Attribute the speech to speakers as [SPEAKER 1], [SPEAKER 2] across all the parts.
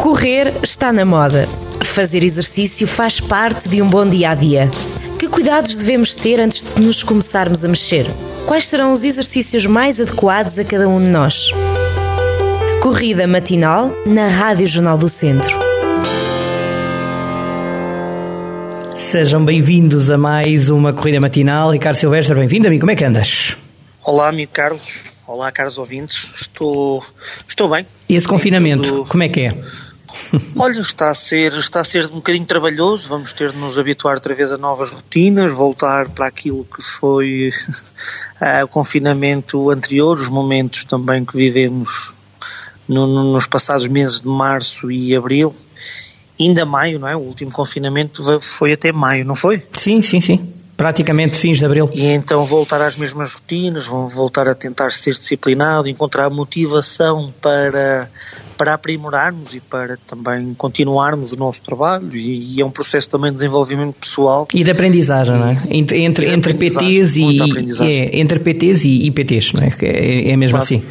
[SPEAKER 1] Correr está na moda. Fazer exercício faz parte de um bom dia a dia. Que cuidados devemos ter antes de nos começarmos a mexer? Quais serão os exercícios mais adequados a cada um de nós? Corrida matinal na Rádio Jornal do Centro.
[SPEAKER 2] Sejam bem-vindos a mais uma corrida matinal. Ricardo Silvestre, bem-vindo. Amigo, como é que andas?
[SPEAKER 3] Olá, amigo Carlos. Olá, caros ouvintes. Estou, estou bem.
[SPEAKER 2] E esse confinamento, tudo... como é que é?
[SPEAKER 3] Olha, está a ser, está a ser um bocadinho trabalhoso. Vamos ter de nos habituar outra vez a novas rotinas, voltar para aquilo que foi uh, o confinamento anterior, os momentos também que vivemos no, no, nos passados meses de março e abril. Ainda maio, não é? O último confinamento foi até maio, não foi?
[SPEAKER 2] Sim, sim, sim praticamente fins de abril.
[SPEAKER 3] E então voltar às mesmas rotinas, vão voltar a tentar ser disciplinado, encontrar motivação para para aprimorarmos e para também continuarmos o nosso trabalho e, e é um processo também de desenvolvimento pessoal.
[SPEAKER 2] E de aprendizagem, não é? Entre, entre, entre PTs e, é, entre PTs e IPTs, não é? É, é mesmo claro. assim.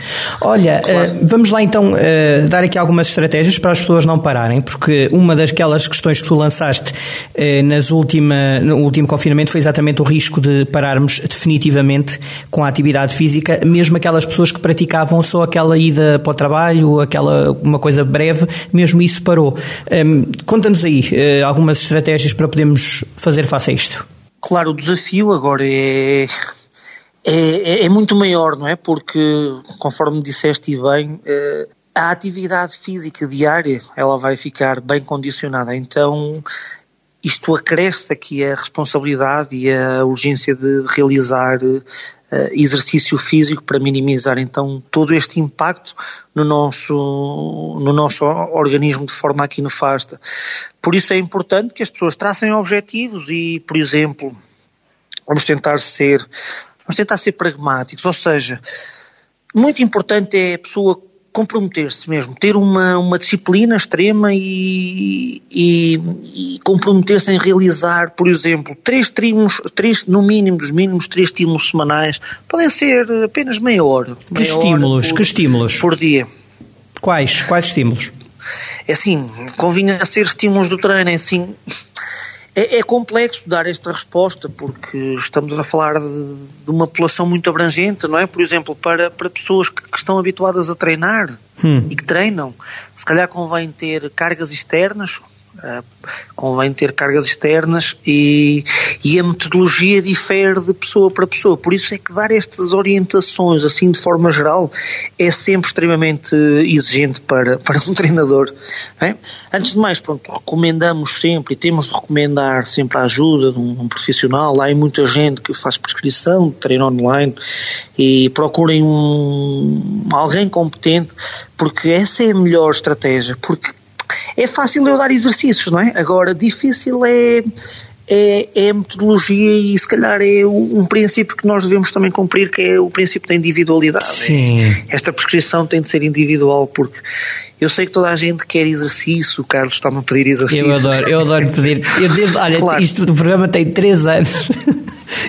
[SPEAKER 2] Olha, claro. uh, vamos lá então uh, dar aqui algumas estratégias para as pessoas não pararem, porque uma daquelas questões que tu lançaste uh, nas última, no último confinamento foi exatamente o risco de pararmos definitivamente com a atividade física, mesmo aquelas pessoas que praticavam só aquela ida para o trabalho, aquela uma coisa breve, mesmo isso parou. Um, Conta-nos aí uh, algumas estratégias para podermos fazer face a isto.
[SPEAKER 3] Claro, o desafio agora é, é, é muito maior, não é? Porque, conforme disseste bem, uh, a atividade física diária ela vai ficar bem condicionada. Então, isto acresce aqui a responsabilidade e a urgência de realizar uh, exercício físico para minimizar então todo este impacto no nosso, no nosso organismo de forma aqui nefasta. Por isso é importante que as pessoas tracem objetivos e, por exemplo, vamos tentar ser, vamos tentar ser pragmáticos, ou seja, muito importante é a pessoa comprometer-se mesmo, ter uma, uma disciplina extrema e, e, e comprometer-se em realizar, por exemplo, três trimos, três, no mínimo dos mínimos, três estímulos semanais, podem ser apenas meia hora.
[SPEAKER 2] Que estímulos?
[SPEAKER 3] Por,
[SPEAKER 2] que estímulos?
[SPEAKER 3] Por dia.
[SPEAKER 2] Quais? Quais estímulos?
[SPEAKER 3] É assim, convinha ser estímulos do treino, é assim, é, é, complexo dar esta resposta porque estamos a falar de, de, uma população muito abrangente, não é? Por exemplo, para, para pessoas que, que estão habituadas a treinar hum. e que treinam, se calhar convém ter cargas externas, Uh, convém ter cargas externas e, e, a metodologia difere de pessoa para pessoa. Por isso é que dar estas orientações, assim de forma geral, é sempre extremamente exigente para, para um treinador. É? Antes de mais, pronto, recomendamos sempre e temos de recomendar sempre a ajuda de um, um profissional. Há muita gente que faz prescrição de treino online e procurem um, alguém competente porque essa é a melhor estratégia. Porque é fácil eu dar exercícios, não é? Agora, difícil é, é, é a metodologia e se calhar é um princípio que nós devemos também cumprir, que é o princípio da individualidade.
[SPEAKER 2] Sim.
[SPEAKER 3] Esta prescrição tem de ser individual, porque eu sei que toda a gente quer exercício, o Carlos está-me a pedir exercício.
[SPEAKER 2] Eu adoro, eu adoro pedir. Eu devo, olha, claro. isto do programa tem 3 anos.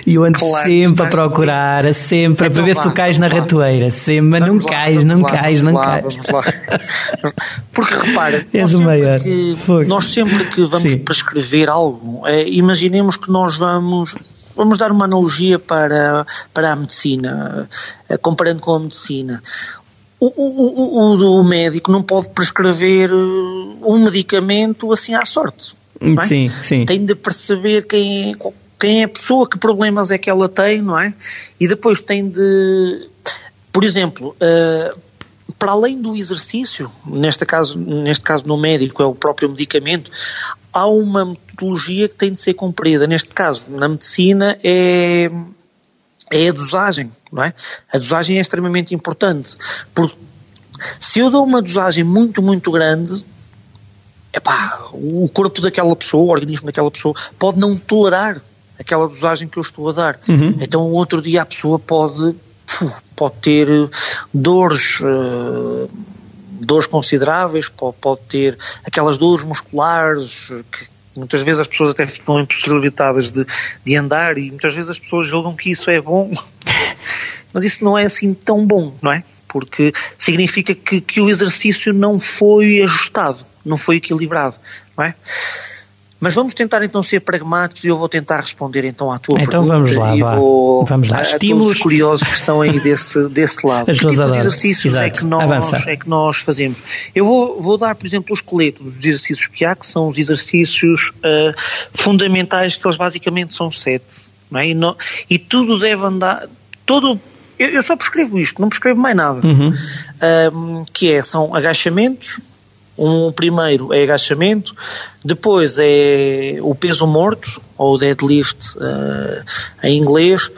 [SPEAKER 2] E eu ando claro, sempre a procurar, assim. sempre, então, para ver se tu cais na ratoeira, sempre, mas não cais, não cais, não cais.
[SPEAKER 3] Porque repara,
[SPEAKER 2] nós
[SPEAKER 3] sempre, que, nós sempre que vamos Sim. prescrever algo, é, imaginemos que nós vamos vamos dar uma analogia para, para a medicina, é, comparando com a medicina. O, o, o, o, médico não pode prescrever um medicamento assim à sorte. É?
[SPEAKER 2] Sim, sim.
[SPEAKER 3] Tem de perceber quem, quem é a pessoa, que problemas é que ela tem, não é? E depois tem de, por exemplo, uh, para além do exercício, neste caso, neste caso no médico é o próprio medicamento, há uma metodologia que tem de ser cumprida. Neste caso, na medicina é é a dosagem, não é? A dosagem é extremamente importante, porque se eu dou uma dosagem muito, muito grande, epá, o corpo daquela pessoa, o organismo daquela pessoa, pode não tolerar aquela dosagem que eu estou a dar. Uhum. Então, outro dia a pessoa pode, pode ter eh, dores, uh, dores consideráveis, pode, pode, ter aquelas dores musculares que muitas vezes as pessoas até ficam impossibilitadas de, de andar e muitas vezes as pessoas julgam que isso é bom, mas isso não é assim tão bom, não é? Porque significa que, que o exercício não foi ajustado, não foi equilibrado, não é? Mas vamos tentar então ser pragmáticos e eu vou tentar responder então à tua
[SPEAKER 2] então
[SPEAKER 3] pergunta.
[SPEAKER 2] Então vamos lá, vou, vamos lá.
[SPEAKER 3] A,
[SPEAKER 2] Estímulos.
[SPEAKER 3] todos os curiosos que estão aí desse, desse lado.
[SPEAKER 2] As
[SPEAKER 3] que tipo
[SPEAKER 2] de
[SPEAKER 3] exercícios é que, nós, é que nós fazemos? Eu vou, vou dar, por exemplo, o esqueleto dos exercícios que há, que são os exercícios uh, fundamentais, que eles basicamente são sete. Não é? e, não, e tudo deve andar, todo eu, eu, só prescrevo isto, não prescrevo mais nada.
[SPEAKER 2] Uhum.
[SPEAKER 3] Um, que é, são agachamentos, um primeiro é agachamento, depois é o peso morto, ou deadlift uh, em inglês,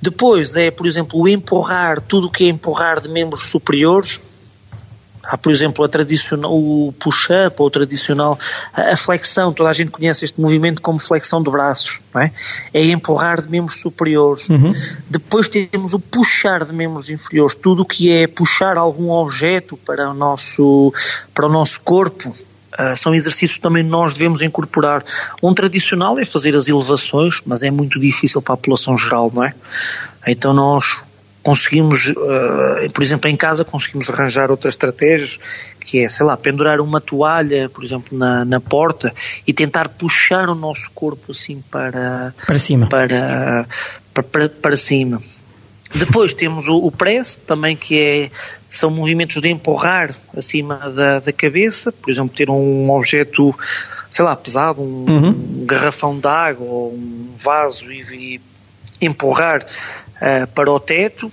[SPEAKER 3] depois é, por exemplo, o empurrar, tudo o que é empurrar de membros superiores, Há, por exemplo, a tradicional, o push-up ou o tradicional, a, flexão, toda a gente conhece este movimento como flexão de braços, não é? É empurrar de membros superiores.
[SPEAKER 2] Uhum.
[SPEAKER 3] Depois temos o puxar de membros inferiores, tudo o que é puxar algum objeto para o nosso, para o nosso corpo, uh, são exercícios que também nós devemos incorporar. Um tradicional é fazer as elevações, mas é muito difícil para a população geral, não é? Então nós conseguimos, uh, por exemplo, em casa conseguimos arranjar outras estratégias, que é, sei lá, pendurar uma toalha, por exemplo, na, na porta e tentar puxar o nosso corpo assim para
[SPEAKER 2] para cima,
[SPEAKER 3] para para, para, para cima. Depois temos o, o press, também que é são movimentos de empurrar acima da, da cabeça, por exemplo, ter um objeto, sei lá, pesado, um, uhum. um garrafão de água ou um vaso e, e empurrar uh, para o teto.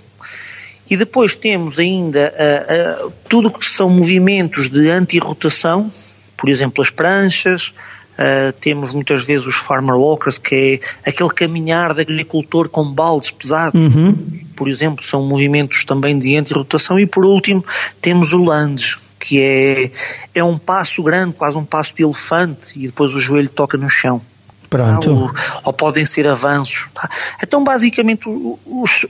[SPEAKER 3] E depois temos ainda uh, uh, tudo o que são movimentos de anti-rotação, por exemplo, as pranchas, Uh, temos muitas vezes os farmer walkers, que é aquele caminhar de agricultor com baldes pesados,
[SPEAKER 2] uhum.
[SPEAKER 3] por exemplo, são movimentos também de anti-rotação. E por último, temos o lunge, que é, é um passo grande, quase um passo de elefante, e depois o joelho toca no chão.
[SPEAKER 2] Pronto.
[SPEAKER 3] Ou, ou, podem ser avanços. Tá? Então, basicamente, os,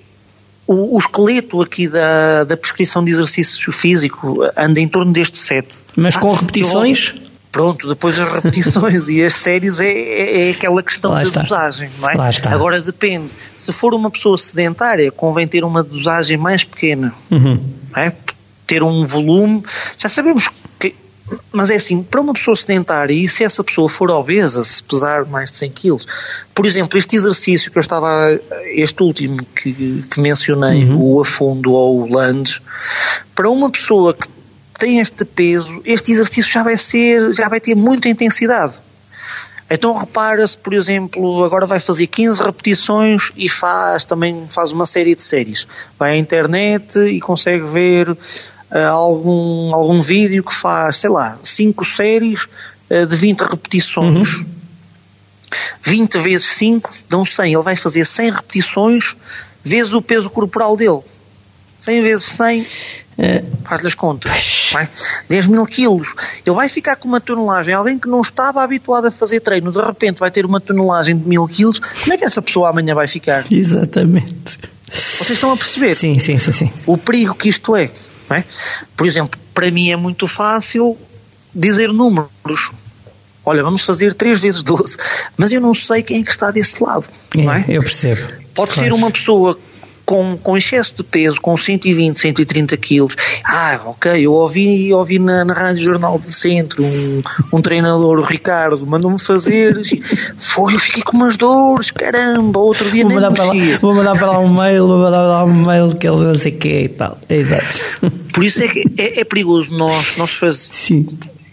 [SPEAKER 3] o, o, esqueleto aqui da, da prescrição de exercício físico anda em torno deste sete.
[SPEAKER 2] Mas com repetições?
[SPEAKER 3] Pronto, depois as repetições e as séries é, é, é aquela questão Lá da está. dosagem, não é? Agora depende. Se for uma pessoa sedentária, convém ter uma dosagem mais pequena.
[SPEAKER 2] Uhum.
[SPEAKER 3] É? Ter um volume. Já sabemos que mas é assim, para uma pessoa sedentária, e se essa pessoa for obesa, se pesar mais de 100 quilos, por exemplo, este exercício que eu estava, este último que, que mencionei, uhum. o afundo ou o lunge, para uma pessoa que tem este peso, este exercício já vai ser, já vai ter muita intensidade. Então repara-se, por exemplo, agora vai fazer 15 repetições e faz também faz uma série de séries. Vai à internet e consegue ver algum, algum vídeo que faz, sei lá, 5 séries uh, de 20 repetições. Uhum. 20 vezes 5 dão 100. Ele vai fazer 100 repetições vezes o peso corporal dele. 100 vezes 100, é. faz-lhe as contas. Vai? 10 mil quilos. Ele vai ficar com uma tonelagem. Alguém que não estava habituado a fazer treino, de repente vai ter uma tonelagem de mil quilos. Como é que essa pessoa amanhã vai ficar?
[SPEAKER 2] Exatamente.
[SPEAKER 3] Vocês estão a perceber?
[SPEAKER 2] Sim, sim, sim. sim.
[SPEAKER 3] O perigo que isto é. É? Por exemplo, para mim é muito fácil dizer números. Olha, vamos fazer 3 vezes 12. Mas eu não sei quem é que está desse lado. É, não é?
[SPEAKER 2] Eu percebo.
[SPEAKER 3] Pode claro. ser uma pessoa com, com excesso de peso, com 120, 130 quilos. Ah, ok, eu ouvi, ouvi na, na Rádio Jornal do Centro um, um treinador, o Ricardo, mandou-me fazer. Foi, eu fiquei com umas dores, caramba, outro dia vou nem mandar
[SPEAKER 2] para lá, Vou mandar para lá um mail, vou mandar para lá um mail que ele não sei o que e tal. Exato.
[SPEAKER 3] Por isso é que é, é perigoso nós, nós fazemos.
[SPEAKER 2] Sim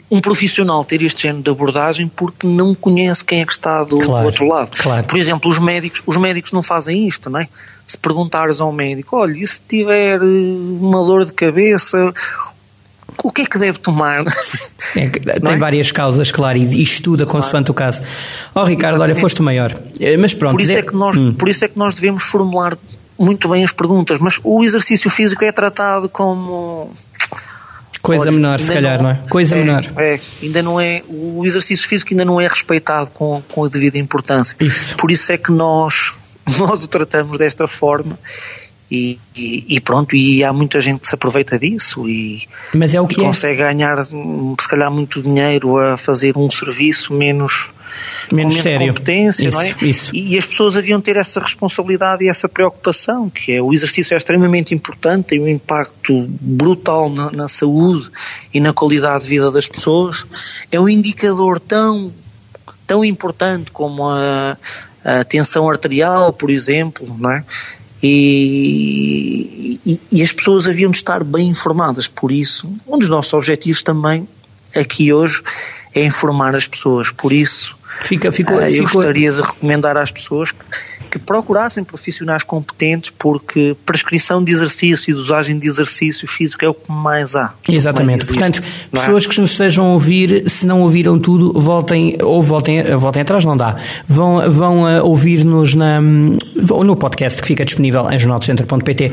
[SPEAKER 3] um profissional ter este género de abordagem porque não conhece quem é que está do, claro, do outro lado.
[SPEAKER 2] Claro.
[SPEAKER 3] Por exemplo, os médicos, os médicos não fazem isto, não é? Se perguntares ao médico, olha, e se tiver eh, uma dor de cabeça, o que é que deve tomar?
[SPEAKER 2] É, tem é? várias causas, claro, e estuda claro. consoante o caso. Oh Ricardo, Exatamente. olha, foste maior. Eh, mas pronto.
[SPEAKER 3] Por isso, é que nós, hum. por isso é que nós devemos formular muito bem as perguntas, mas o exercício físico é tratado como
[SPEAKER 2] Coisa Olha, menor, se calhar, não, não, é? Coisa
[SPEAKER 3] é,
[SPEAKER 2] menor.
[SPEAKER 3] É, ainda não é, o exercício físico ainda não é respeitado com, com a devida importância.
[SPEAKER 2] Isso.
[SPEAKER 3] Por isso é que nós, nós o tratamos desta forma e, e, e, pronto, e há muita gente que se aproveita disso e,
[SPEAKER 2] Mas é o que
[SPEAKER 3] é. consegue ganhar se calhar muito dinheiro a fazer um serviço menos
[SPEAKER 2] menos,
[SPEAKER 3] com menos
[SPEAKER 2] sério.
[SPEAKER 3] competência,
[SPEAKER 2] isso,
[SPEAKER 3] não é?
[SPEAKER 2] Isso.
[SPEAKER 3] E, as pessoas haviam ter essa responsabilidade e essa preocupação, que é o exercício é extremamente importante, tem um impacto brutal na, na saúde e na qualidade de vida das pessoas. É um indicador tão, tão importante como a, a tensão arterial, por exemplo, não é? E, e, e, as pessoas haviam de estar bem informadas. Por isso, um dos nossos objetivos também aqui hoje é informar as pessoas. Por isso,
[SPEAKER 2] Fica, ficou,
[SPEAKER 3] eu
[SPEAKER 2] ficou...
[SPEAKER 3] gostaria de recomendar às pessoas que, que, procurassem profissionais competentes, porque prescrição de exercício e dosagem de exercício físico é o que mais há.
[SPEAKER 2] Exatamente.
[SPEAKER 3] Mais
[SPEAKER 2] Portanto, pessoas é? que nos estejam a ouvir, se não ouviram tudo, voltem, ou voltem, voltem atrás, não dá. Vão, vão ouvir-nos no podcast que fica disponível em jornaldocentro.pt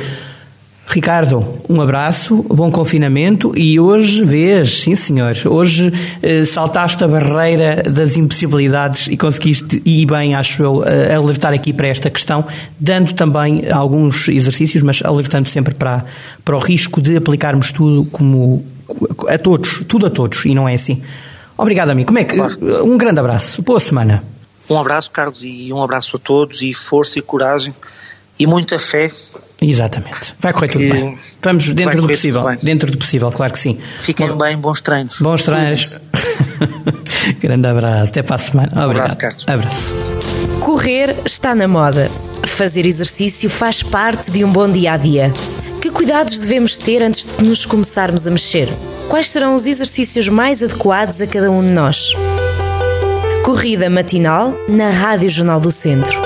[SPEAKER 2] Ricardo, um abraço, bom confinamento e hoje vês, sim senhor, hoje eh, saltaste a barreira das impossibilidades e conseguiste, e bem acho eu, eh, alertar aqui para esta questão, dando também alguns exercícios, mas alertando sempre para, para o risco de aplicarmos tudo como a todos, tudo a todos, e não é assim. Obrigado, amigo. Como é que. Claro. Um grande abraço. Boa semana.
[SPEAKER 3] Um abraço, Carlos, e um abraço a todos, e força e coragem e muita fé
[SPEAKER 2] Exatamente. Vai correr tudo bem. Vamos dentro do possível. Dentro do possível, claro que sim.
[SPEAKER 3] Fiquem Bom, bem, bons treinos.
[SPEAKER 2] Bons treinos. Grande abraço. Até para a semana. Obrigado. Abraço,
[SPEAKER 3] Carlos.
[SPEAKER 2] Abraço.
[SPEAKER 1] Correr está na moda. Fazer exercício faz parte de um bom dia a dia. Que cuidados devemos ter antes de nos começarmos a mexer? Quais serão os exercícios mais adequados a cada um de nós? Corrida matinal na Rádio Jornal do Centro.